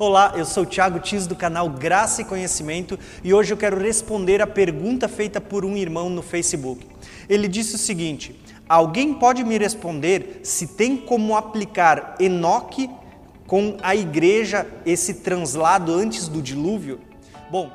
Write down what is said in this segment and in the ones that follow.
Olá, eu sou Thiago Tis do canal Graça e Conhecimento e hoje eu quero responder a pergunta feita por um irmão no Facebook. Ele disse o seguinte: Alguém pode me responder se tem como aplicar Enoque com a igreja esse translado antes do dilúvio? Bom,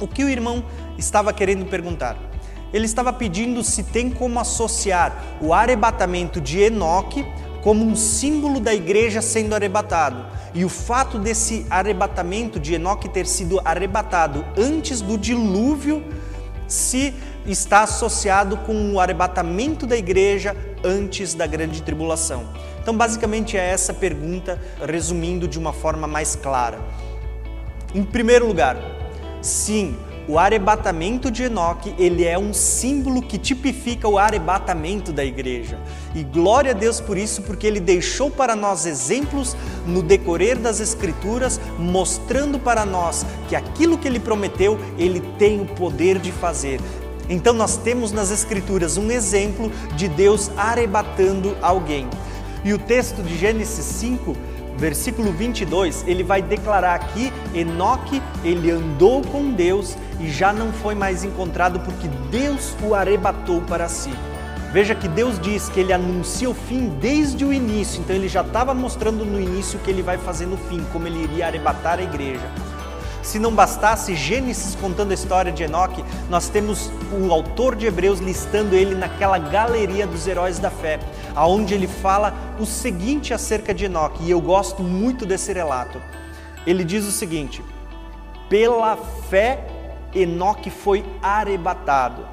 o que o irmão estava querendo perguntar? Ele estava pedindo se tem como associar o arrebatamento de Enoque como um símbolo da igreja sendo arrebatado. E o fato desse arrebatamento de Enoque ter sido arrebatado antes do dilúvio se está associado com o arrebatamento da igreja antes da grande tribulação. Então, basicamente é essa pergunta, resumindo de uma forma mais clara. Em primeiro lugar, sim, o arrebatamento de Enoque, ele é um símbolo que tipifica o arrebatamento da igreja. E glória a Deus por isso, porque ele deixou para nós exemplos no decorrer das escrituras, mostrando para nós que aquilo que ele prometeu, ele tem o poder de fazer. Então nós temos nas escrituras um exemplo de Deus arrebatando alguém. E o texto de Gênesis 5 versículo 22, ele vai declarar aqui: Enoque, ele andou com Deus e já não foi mais encontrado porque Deus o arrebatou para si. Veja que Deus diz que ele anuncia o fim desde o início, então ele já estava mostrando no início o que ele vai fazer no fim, como ele iria arrebatar a igreja. Se não bastasse Gênesis contando a história de Enoque, nós temos o autor de Hebreus listando ele naquela galeria dos heróis da fé, aonde ele fala o seguinte acerca de Enoque, e eu gosto muito desse relato. Ele diz o seguinte: Pela fé Enoque foi arrebatado,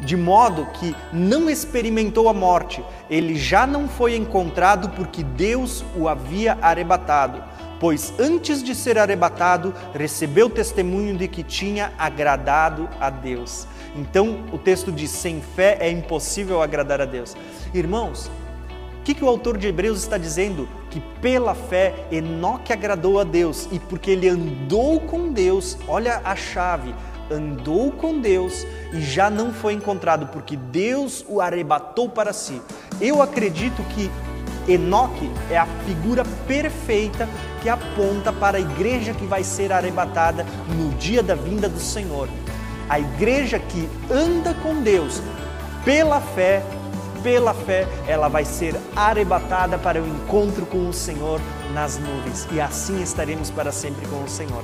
de modo que não experimentou a morte. Ele já não foi encontrado porque Deus o havia arrebatado pois antes de ser arrebatado, recebeu testemunho de que tinha agradado a Deus. Então o texto diz: sem fé é impossível agradar a Deus. Irmãos, o que, que o autor de Hebreus está dizendo? Que pela fé Enoque agradou a Deus e porque ele andou com Deus, olha a chave, andou com Deus e já não foi encontrado, porque Deus o arrebatou para si. Eu acredito que Enoque é a figura perfeita que aponta para a igreja que vai ser arrebatada no dia da vinda do Senhor. A igreja que anda com Deus pela fé, pela fé, ela vai ser arrebatada para o encontro com o Senhor nas nuvens e assim estaremos para sempre com o Senhor.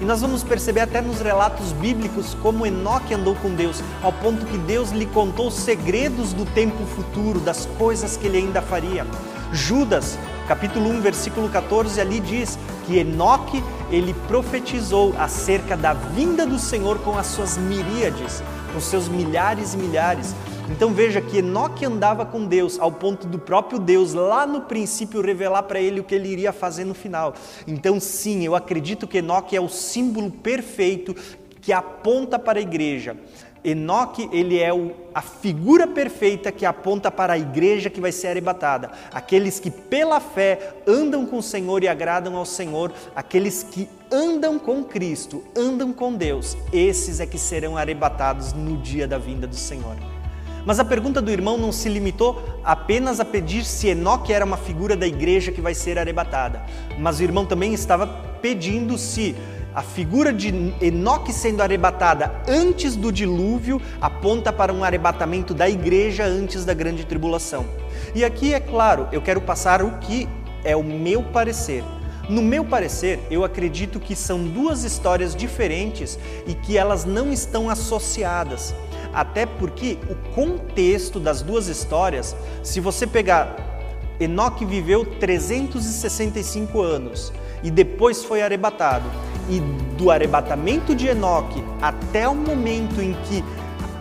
E nós vamos perceber até nos relatos bíblicos como Enoque andou com Deus, ao ponto que Deus lhe contou segredos do tempo futuro, das coisas que ele ainda faria. Judas, capítulo 1, versículo 14, ali diz que Enoque, ele profetizou acerca da vinda do Senhor com as suas miríades, com seus milhares e milhares. Então veja que Enoque andava com Deus ao ponto do próprio Deus lá no princípio revelar para ele o que ele iria fazer no final. Então sim, eu acredito que Enoque é o símbolo perfeito que aponta para a igreja. Enoque, ele é o, a figura perfeita que aponta para a igreja que vai ser arrebatada. Aqueles que pela fé andam com o Senhor e agradam ao Senhor, aqueles que andam com Cristo, andam com Deus, esses é que serão arrebatados no dia da vinda do Senhor. Mas a pergunta do irmão não se limitou apenas a pedir se Enoque era uma figura da igreja que vai ser arrebatada, mas o irmão também estava pedindo se a figura de Enoque sendo arrebatada antes do dilúvio aponta para um arrebatamento da igreja antes da grande tribulação. E aqui, é claro, eu quero passar o que é o meu parecer. No meu parecer, eu acredito que são duas histórias diferentes e que elas não estão associadas até porque o contexto das duas histórias, se você pegar Enoque viveu 365 anos e depois foi arrebatado. E do arrebatamento de Enoque até o momento em que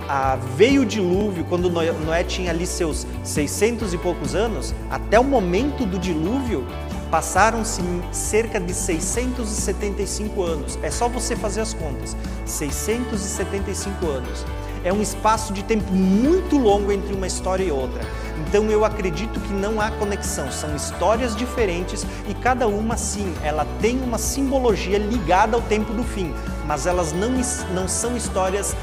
ah, veio o dilúvio, quando Noé tinha ali seus 600 e poucos anos, até o momento do dilúvio, passaram-se cerca de 675 anos. É só você fazer as contas. 675 anos é um espaço de tempo muito longo entre uma história e outra. Então eu acredito que não há conexão, são histórias diferentes e cada uma sim, ela tem uma simbologia ligada ao tempo do fim, mas elas não, não são histórias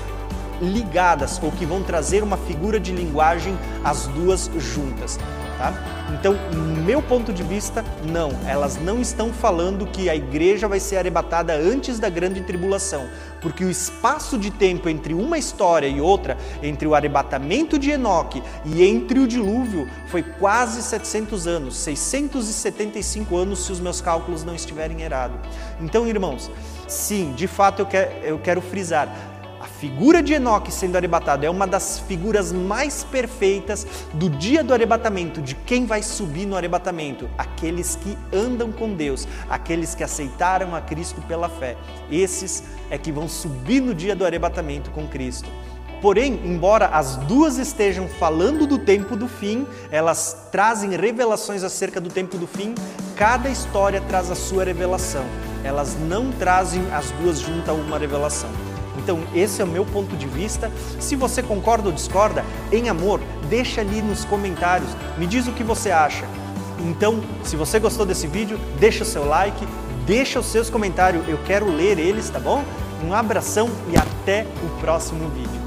ligadas ou que vão trazer uma figura de linguagem as duas juntas. Tá? Então, meu ponto de vista, não. Elas não estão falando que a igreja vai ser arrebatada antes da grande tribulação, porque o espaço de tempo entre uma história e outra, entre o arrebatamento de Enoque e entre o dilúvio, foi quase 700 anos, 675 anos, se os meus cálculos não estiverem errados. Então, irmãos, sim, de fato eu quero, eu quero frisar, figura de Enoque sendo arrebatado é uma das figuras mais perfeitas do dia do arrebatamento, de quem vai subir no arrebatamento, aqueles que andam com Deus, aqueles que aceitaram a Cristo pela fé. Esses é que vão subir no dia do arrebatamento com Cristo. Porém, embora as duas estejam falando do tempo do fim, elas trazem revelações acerca do tempo do fim, cada história traz a sua revelação. Elas não trazem as duas juntas uma revelação. Então, esse é o meu ponto de vista. Se você concorda ou discorda, em amor, deixa ali nos comentários, me diz o que você acha. Então, se você gostou desse vídeo, deixa o seu like, deixa os seus comentários, eu quero ler eles, tá bom? Um abração e até o próximo vídeo.